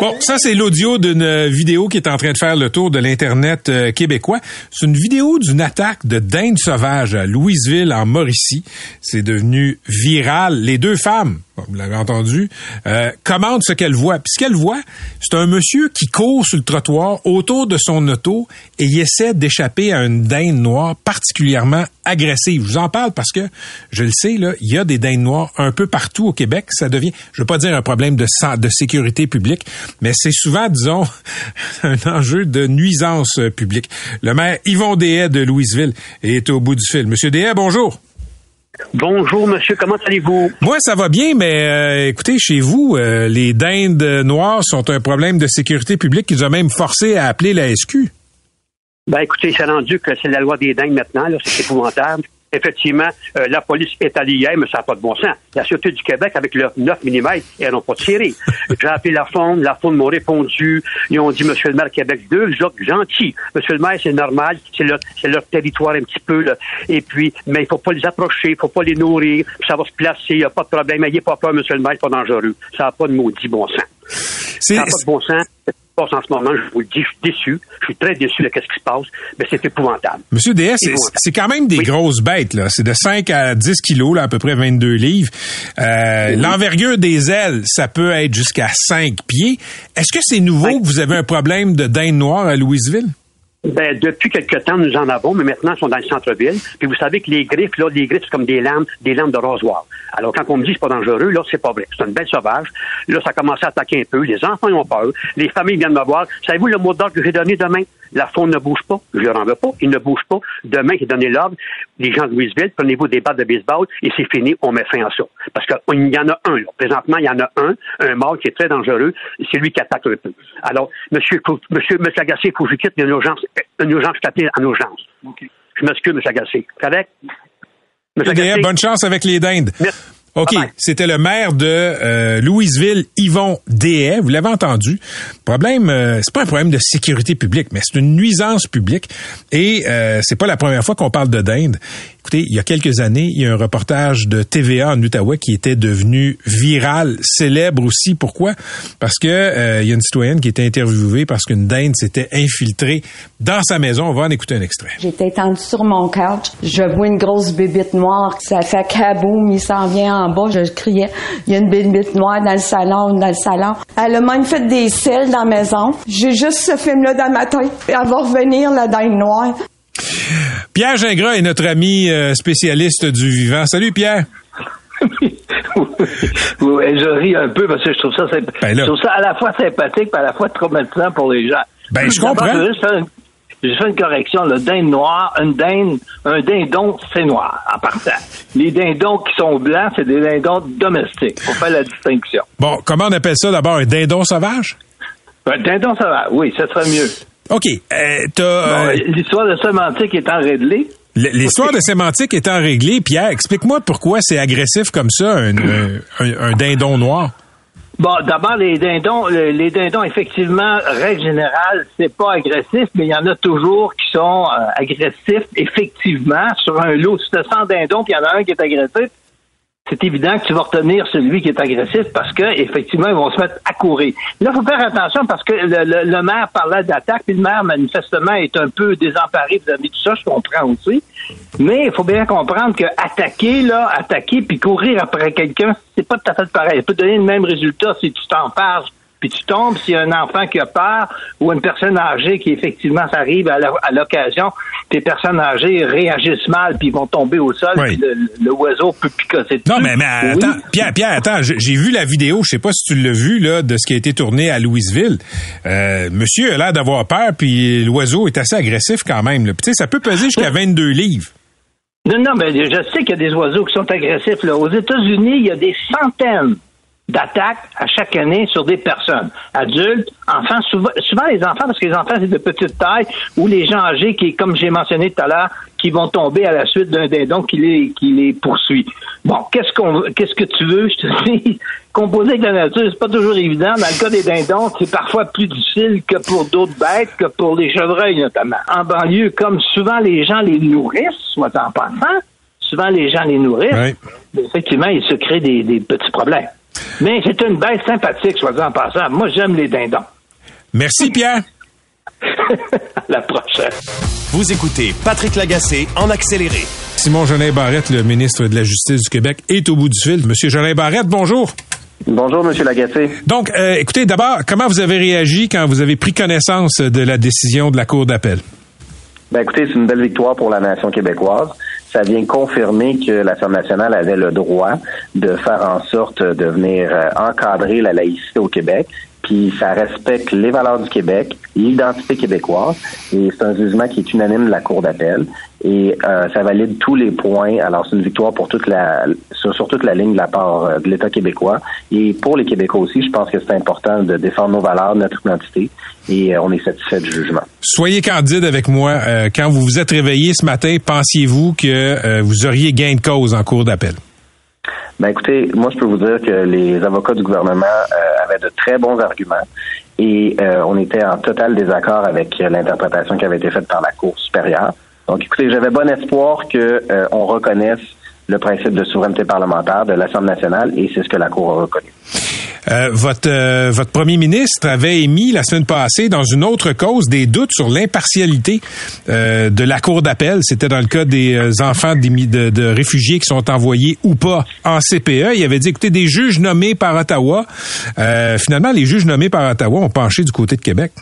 Speaker 3: Bon, ça c'est l'audio d'une vidéo qui est en train de faire le tour de l'internet euh, québécois. C'est une vidéo d'une attaque de dinde sauvage à Louisville en Mauricie. C'est devenu viral. Les deux femmes, vous l'avez entendu, euh, commentent ce qu'elles voient. Puis ce qu'elles voient, c'est un monsieur qui court sur le trottoir autour de son auto et essaie d'échapper à une dinde noire particulièrement agressive. Je vous en parle parce que je le sais là, il y a des dindes noires un peu partout au Québec. Ça devient, je veux pas dire un problème de de sécurité publique, mais c'est souvent, disons, [LAUGHS] un enjeu de nuisance euh, publique. Le maire Yvon Deshaies de Louisville est au bout du fil. Monsieur Deshaies, bonjour.
Speaker 10: Bonjour, monsieur, comment allez-vous?
Speaker 3: Moi, ça va bien, mais euh, écoutez, chez vous, euh, les dindes noires sont un problème de sécurité publique qui nous a même forcé à appeler la SQ.
Speaker 10: Ben, écoutez, c'est rendu que c'est la loi des dingues maintenant, là, c'est épouvantable. Effectivement, euh, la police est allée hier, mais ça n'a pas de bon sens. La Sûreté du Québec, avec leur 9 mm, elles n'ont pas tiré. [LAUGHS] J'ai appelé la Faune, la Faune m'ont répondu. Ils ont dit, Monsieur le maire Québec, deux autres gentils. Monsieur le maire, c'est normal, c'est leur, c'est leur territoire un petit peu, là. Et puis, mais il faut pas les approcher, il faut pas les nourrir, ça va se placer, il n'y a pas de problème. Ayez pas peur, Monsieur le maire, c'est pas dangereux. Ça n'a pas de maudit bon sens. Ça n'a pas de bon sens. Passe en ce moment, je vous le dis, je suis déçu. Je suis très déçu de ce qui se passe, mais c'est épouvantable.
Speaker 3: Monsieur DS, c'est- quand même des
Speaker 10: Oui.
Speaker 3: grosses bêtes. là. C'est de 5 à 10 kilos, là, à peu près 22 livres. Euh, L'envergure des ailes, ça peut être jusqu'à 5 pieds. Est-ce que c'est nouveau que vous avez un problème de dinde noire à Louisville?
Speaker 10: Ben, depuis quelque temps, nous en avons, mais maintenant, ils sont dans le centre-ville. Puis vous savez que les griffes, là, les griffes, c'est comme des lames, des lames de rasoir. Alors, quand on me dit que c'est pas dangereux, là, c'est pas vrai. C'est une belle sauvage. Là, ça a commencé à attaquer un peu. Les enfants ils ont peur. Les familles viennent me voir. Savez-vous le mot d'ordre que j'ai donné demain? La faune ne bouge pas. Je leur en veux pas. Ils ne bougent pas. Demain, j'ai donné l'ordre. Les gens de Louisville, prenez-vous des battes de baseball et c'est fini. On met fin à ça. Parce qu'il y en a un, là. Présentement, il y en a un, un mâle qui est très dangereux. C'est lui qui attaque le peu. Alors, monsieur, monsieur, monsieur il faut que je quitte. Il y a une urgence. Une urgence, je t'appelle en urgence. Je m'excuse, monsieur Agassiz. Correct? Monsieur Agassiz?
Speaker 3: bonne chance avec les dindes.
Speaker 10: Merci.
Speaker 3: OK, c'était le maire de euh, Louisville, Yvon Dehaye. Vous l'avez entendu. Problème, euh, c'est pas un problème de sécurité publique, mais c'est une nuisance publique. Et euh, c'est pas la première fois qu'on parle de dinde. Écoutez, il y a quelques années, il y a un reportage de TVA en Outaouais qui était devenu viral, célèbre aussi. Pourquoi? Parce que euh, il y a une citoyenne qui était interviewée parce qu'une dinde s'était infiltrée dans sa maison. On va en écouter un extrait.
Speaker 11: J'étais étendue sur mon couch. Je vois une grosse bébite noire. Ça fait kaboum, il s'en vient en bas. Je criais, il y a une bébite noire dans le salon, dans le salon. Elle a même fait des selles dans la maison. J'ai juste ce film-là dans ma tête. Elle va revenir, la dinde noire.
Speaker 3: Pierre Gingras est notre ami euh, spécialiste du vivant. Salut Pierre. [LAUGHS]
Speaker 12: Oui, je ris un peu parce que je trouve ça, symp-
Speaker 3: Ben
Speaker 12: je trouve ça à la fois sympathique et à la fois traumatisant pour les gens.
Speaker 3: Ben, je comprends.
Speaker 12: Juste faire une, correction. Le dinde noir, une dinde, un dindon, c'est noir, en partant. Les dindons qui sont blancs, c'est des dindons domestiques. Faut faire la distinction.
Speaker 3: Bon, comment on appelle ça d'abord un dindon sauvage?
Speaker 12: Un dindon, va. Oui, ça serait mieux.
Speaker 3: OK. euh,
Speaker 12: Bon,
Speaker 3: euh,
Speaker 12: L'histoire de sémantique étant réglée,
Speaker 3: L'histoire de sémantique étant réglée, Pierre, explique-moi pourquoi c'est agressif comme ça, un, un- un- un dindon noir.
Speaker 12: Bon, d'abord, les dindons, le- les dindons, effectivement, règle générale, c'est pas agressif, mais il y en a toujours qui sont euh, agressifs, effectivement, sur un lot. Si tu as 100 dindons, puis il y en a un qui est agressif, c'est évident que tu vas retenir celui qui est agressif parce que effectivement ils vont se mettre à courir. Là, il faut faire attention parce que le, le- le maire parlait d'attaque, puis le maire manifestement est un peu désemparé vis-à-vis de ça, je comprends aussi. Mais il faut bien comprendre que attaquer, là, attaquer puis courir après quelqu'un, c'est pas tout à fait pareil. Ça peut donner le même résultat si tu t'empares puis tu tombes, s'il y a un enfant qui a peur ou une personne âgée qui effectivement ça arrive à l'occasion, les personnes âgées réagissent mal puis ils vont tomber au sol,
Speaker 3: Oui.
Speaker 12: puis le, le oiseau peut picoter dessus.
Speaker 3: Non, mais, mais
Speaker 12: Oui.
Speaker 3: attends, Pierre, Pierre, attends, j'ai vu la vidéo, je sais pas si tu l'as vu, là, de ce qui a été tourné à Louisville. Euh, monsieur a l'air d'avoir peur, puis l'oiseau est assez agressif quand même. là. Puis, tu sais, ça peut peser jusqu'à 22 livres.
Speaker 12: Non, non, mais je sais qu'il y a des oiseaux qui sont agressifs. Là. Aux États-Unis, il y a des centaines d'attaques à chaque année sur des personnes, adultes, enfants, souvent, souvent les enfants, parce que les enfants, c'est de petite taille, ou les gens âgés qui, comme j'ai mentionné tout à l'heure, qui vont tomber à la suite d'un dindon qui les, qui les poursuit. Bon, qu'est-ce qu'on qu'est-ce que tu veux? Je te [LAUGHS] dis, composer avec la nature, c'est pas toujours évident. Dans le cas des dindons, c'est parfois plus difficile que pour d'autres bêtes, que pour les chevreuils, notamment. En banlieue, comme souvent les gens les nourrissent, soit en passant, souvent les gens les nourrissent,
Speaker 3: Oui.
Speaker 12: effectivement, il se crée des, des petits problèmes. Mais c'est une bête sympathique, soit en passant. Moi, j'aime les dindons.
Speaker 3: Merci, Pierre. [LAUGHS]
Speaker 12: à la prochaine.
Speaker 2: Vous écoutez Patrick Lagacé en accéléré.
Speaker 3: Simon Jolin Barrette, le ministre de la Justice du Québec, est au bout du fil. Monsieur Jolin Barrette, bonjour.
Speaker 13: Bonjour, Monsieur Lagacé.
Speaker 3: Donc, euh, écoutez, d'abord, comment vous avez réagi quand vous avez pris connaissance de la décision de la Cour d'appel?
Speaker 13: Ben écoutez, c'est une belle victoire pour la nation québécoise. Ça vient confirmer que l'Assemblée nationale avait le droit de faire en sorte de venir euh, encadrer la laïcité au Québec. Puis ça respecte les valeurs du Québec, l'identité québécoise, et c'est un jugement qui est unanime de la Cour d'appel. Et euh, ça valide tous les points. Alors c'est une victoire pour toute la sur, toute la ligne de la part euh, de l'État québécois. Et pour les Québécois aussi, je pense que c'est important de défendre nos valeurs, notre identité, et euh, on est satisfait du jugement.
Speaker 3: Soyez candide avec moi. Euh, quand vous vous êtes réveillé ce matin, pensiez-vous que euh, vous auriez gain de cause en cours d'appel?
Speaker 13: Ben écoutez, moi je peux vous dire que les avocats du gouvernement euh, avaient de très bons arguments et euh, on était en total désaccord avec euh, l'interprétation qui avait été faite par la Cour supérieure. Donc écoutez, j'avais bon espoir que euh, on reconnaisse le principe de souveraineté parlementaire de l'Assemblée nationale et c'est ce que la Cour a reconnu.
Speaker 3: Euh, votre euh, votre premier ministre avait émis la semaine passée dans une autre cause des doutes sur l'impartialité euh, de la cour d'appel. C'était dans le cas des enfants de, de réfugiés qui sont envoyés ou pas en CPE. Il avait dit écoutez des juges nommés par Ottawa. Finalement, les juges nommés par Ottawa ont penché du côté de Québec.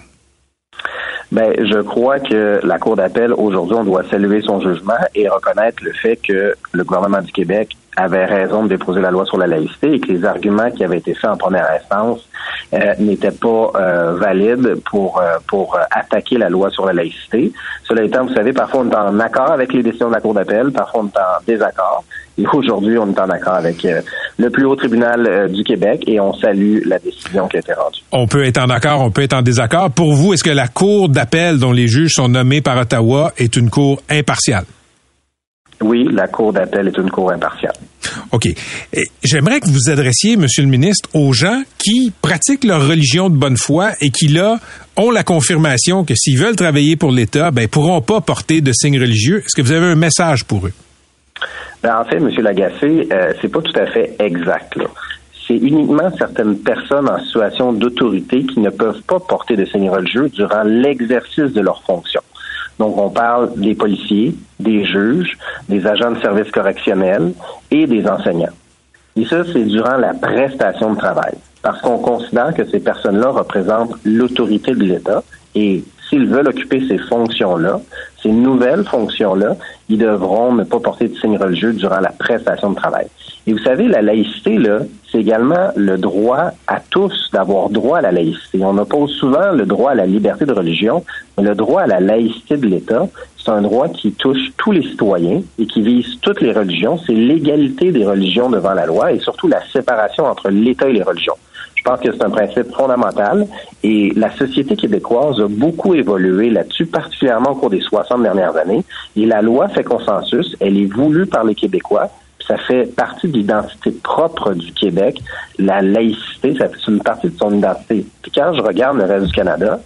Speaker 13: Ben, je crois que la Cour d'appel, aujourd'hui, on doit saluer son jugement et reconnaître le fait que le gouvernement du Québec avait raison de déposer la loi sur la laïcité et que les arguments qui avaient été faits en première instance euh, n'était pas euh, valide pour euh, pour euh, attaquer la loi sur la laïcité. Cela étant, vous savez, parfois on est en accord avec les décisions de la Cour d'appel, parfois on est en désaccord. Aujourd'hui, on est en accord avec euh, le plus haut tribunal euh, du Québec et on salue la décision qui a été rendue.
Speaker 3: On peut être en accord, on peut être en désaccord. Pour vous, est-ce que la Cour d'appel dont les juges sont nommés par Ottawa est une cour impartiale?
Speaker 13: Oui, la Cour d'appel est une cour impartiale.
Speaker 3: OK. J'aimerais que vous vous adressiez, Monsieur le ministre, aux gens qui pratiquent leur religion de bonne foi et qui, là, ont la confirmation que s'ils veulent travailler pour l'État, ben, pourront pas porter de signes religieux. Est-ce que vous avez un message pour eux?
Speaker 13: Ben, en fait, M. Lagacé, euh, c'est pas tout à fait exact. là. C'est uniquement certaines personnes en situation d'autorité qui ne peuvent pas porter de signes religieux durant l'exercice de leurs fonctions. Donc, on parle des policiers, des juges, des agents de services correctionnels et des enseignants. Et ça, c'est durant la prestation de travail. Parce qu'on considère que ces personnes-là représentent l'autorité de l'État et s'ils veulent occuper ces fonctions-là, ces nouvelles fonctions-là, ils devront ne pas porter de signes religieux durant la prestation de travail. Et vous savez, la laïcité, là, c'est également le droit à tous d'avoir droit à la laïcité. On oppose souvent le droit à la liberté de religion, mais le droit à la laïcité de l'État, c'est un droit qui touche tous les citoyens et qui vise toutes les religions. C'est l'égalité des religions devant la loi et surtout la séparation entre l'État et les religions. Je pense que c'est un principe fondamental et la société québécoise a beaucoup évolué là-dessus, particulièrement au cours des 60 dernières années. Et la loi fait consensus, elle est voulue par les Québécois, ça fait partie de l'identité propre du Québec. La laïcité, ça fait une partie de son identité. Puis quand je regarde le reste du Canada,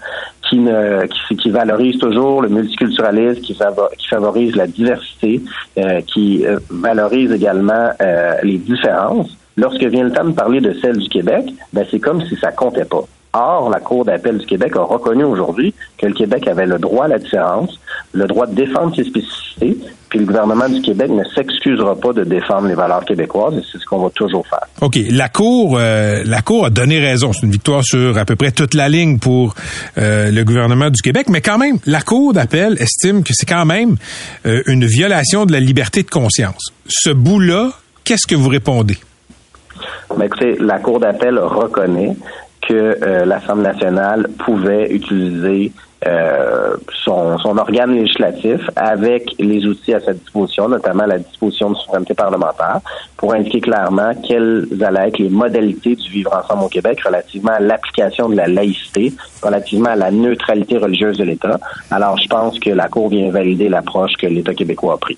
Speaker 13: qui, ne, qui, qui valorise toujours le multiculturalisme, qui, qui favorise la diversité, euh, qui euh, valorise également euh, les différences, lorsque vient le temps de parler de celle du Québec, ben c'est comme si ça comptait pas. Or, la Cour d'appel du Québec a reconnu aujourd'hui que le Québec avait le droit à la différence, le droit de défendre ses spécificités, puis le gouvernement du Québec ne s'excusera pas de défendre les valeurs québécoises, et c'est ce qu'on va toujours faire.
Speaker 3: OK. La Cour, euh, la Cour a donné raison. C'est une victoire sur à peu près toute la ligne pour euh, le gouvernement du Québec. Mais quand même, la Cour d'appel estime que c'est quand même euh, une violation de la liberté de conscience. Ce bout-là, qu'est-ce que vous répondez?
Speaker 13: Mais écoutez, la Cour d'appel reconnaît que euh, l'Assemblée nationale pouvait utiliser euh, son, son organe législatif avec les outils à sa disposition, notamment la disposition de souveraineté parlementaire, pour indiquer clairement quelles allaient être les modalités du vivre ensemble au Québec relativement à l'application de la laïcité, relativement à la neutralité religieuse de l'État. Alors, je pense que la Cour vient valider l'approche que l'État québécois a pris.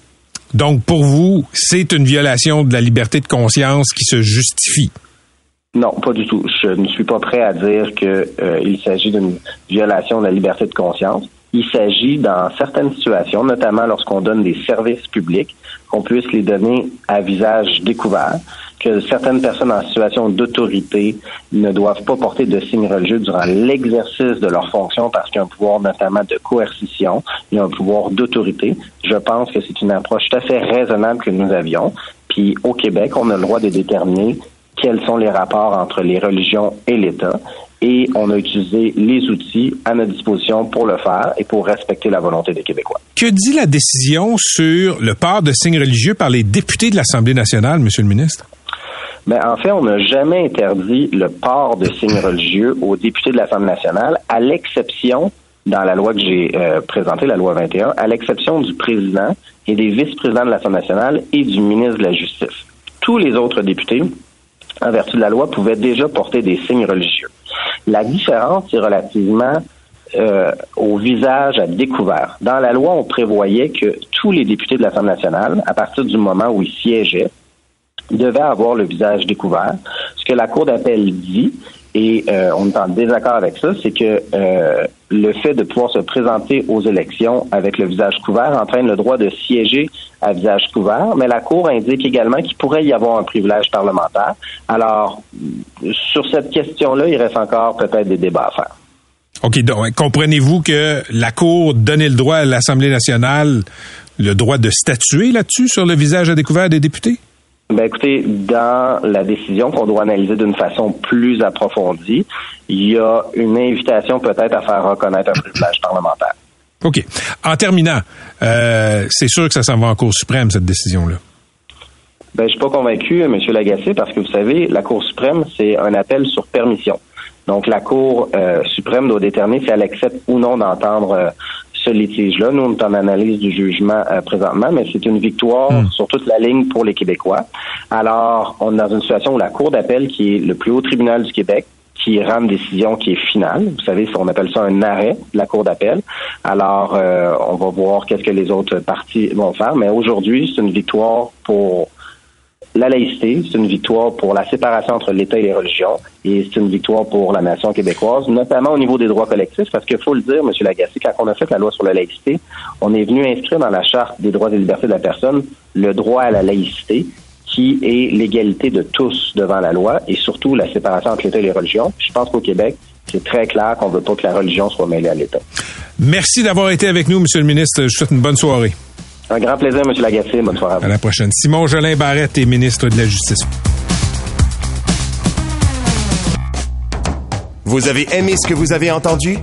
Speaker 3: Donc, pour vous, c'est une violation de la liberté de conscience qui se justifie?
Speaker 13: Non, pas du tout. Je ne suis pas prêt à dire que euh, s'agit d'une violation de la liberté de conscience. Il s'agit, dans certaines situations, notamment lorsqu'on donne des services publics, qu'on puisse les donner à visage découvert, certaines personnes en situation d'autorité ne doivent pas porter de signes religieux durant l'exercice de leurs fonctions parce qu'il y a un pouvoir notamment de coercition, il y a un pouvoir d'autorité. Je pense que c'est une approche tout à fait raisonnable que nous avions. Puis au Québec, on a le droit de déterminer quels sont les rapports entre les religions et l'État. Et on a utilisé les outils à notre disposition pour le faire et pour respecter la volonté des Québécois.
Speaker 3: Que dit la décision sur le port de signes religieux par les députés de l'Assemblée nationale, Monsieur le ministre?
Speaker 13: Ben, en fait, on n'a jamais interdit le port de signes religieux aux députés de l'Assemblée nationale, à l'exception, dans la loi que j'ai euh, présentée, la loi 21, à l'exception du président et des vice-présidents de l'Assemblée nationale et du ministre de la Justice. Tous les autres députés, en vertu de la loi, pouvaient déjà porter des signes religieux. La différence est relativement euh, au visage à découvert. Dans la loi, on prévoyait que tous les députés de l'Assemblée nationale, à partir du moment où ils siégeaient, devaient avoir le visage découvert. Ce que la Cour d'appel dit, et euh, on est en désaccord avec ça, c'est que euh, le fait de pouvoir se présenter aux élections avec le visage couvert entraîne le droit de siéger à visage couvert, mais la Cour indique également qu'il pourrait y avoir un privilège parlementaire. Alors, sur cette question-là, il reste encore peut-être des débats à faire.
Speaker 3: OK, donc comprenez-vous que la Cour donnait le droit à l'Assemblée nationale le droit de statuer là-dessus sur le visage à découvert des députés?
Speaker 13: Ben écoutez, dans la décision qu'on doit analyser d'une façon plus approfondie, il y a une invitation peut-être à faire reconnaître un privilège parlementaire.
Speaker 3: OK. En terminant, euh, c'est sûr que ça s'en va en Cour suprême, cette décision-là.
Speaker 13: Ben, je suis pas convaincu, M. Lagacé, parce que vous savez, la Cour suprême, c'est un appel sur permission. Donc, la Cour euh, suprême doit déterminer si elle accepte ou non d'entendre euh, ce litige-là. Nous, on est en analyse du jugement euh, présentement, mais c'est une victoire sur toute la ligne pour les Québécois. Alors, on est dans une situation où la Cour d'appel, qui est le plus haut tribunal du Québec, qui rend une décision qui est finale. Vous savez, on appelle ça un arrêt de la Cour d'appel. Alors, euh, on va voir qu'est-ce que les autres parties vont faire. Mais aujourd'hui, c'est une victoire pour la laïcité, c'est une victoire pour la séparation entre l'État et les religions, et c'est une victoire pour la nation québécoise, notamment au niveau des droits collectifs, parce qu'il faut le dire, M. Lagacé, quand on a fait la loi sur la laïcité, on est venu inscrire dans la Charte des droits et libertés de la personne le droit à la laïcité, qui est l'égalité de tous devant la loi, et surtout la séparation entre l'État et les religions. Je pense qu'au Québec, c'est très clair qu'on veut pas que la religion soit mêlée à l'État.
Speaker 3: Merci d'avoir été avec nous, Monsieur le ministre. Je vous souhaite une bonne soirée.
Speaker 13: Un grand plaisir, M. Lagacé. Bonne soirée à vous.
Speaker 3: À la prochaine. Simon Jolin Barrette est ministre de la Justice.
Speaker 2: Vous avez aimé ce que vous avez entendu?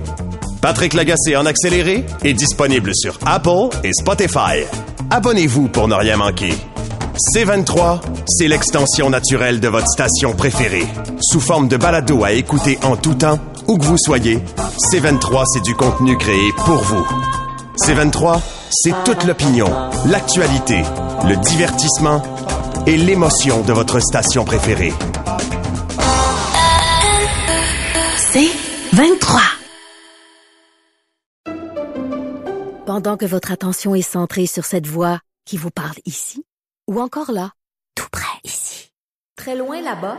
Speaker 2: Patrick Lagacé en accéléré est disponible sur Apple et Spotify. Abonnez-vous pour ne rien manquer. C23, c'est l'extension naturelle de votre station préférée. Sous forme de balado à écouter en tout temps, où que vous soyez, C23, c'est du contenu créé pour vous. C23, c'est toute l'opinion, l'actualité, le divertissement et l'émotion de votre station préférée.
Speaker 6: C'est 23. Pendant que votre attention est centrée sur cette voix qui vous parle ici, ou encore là, tout près ici, très loin là-bas,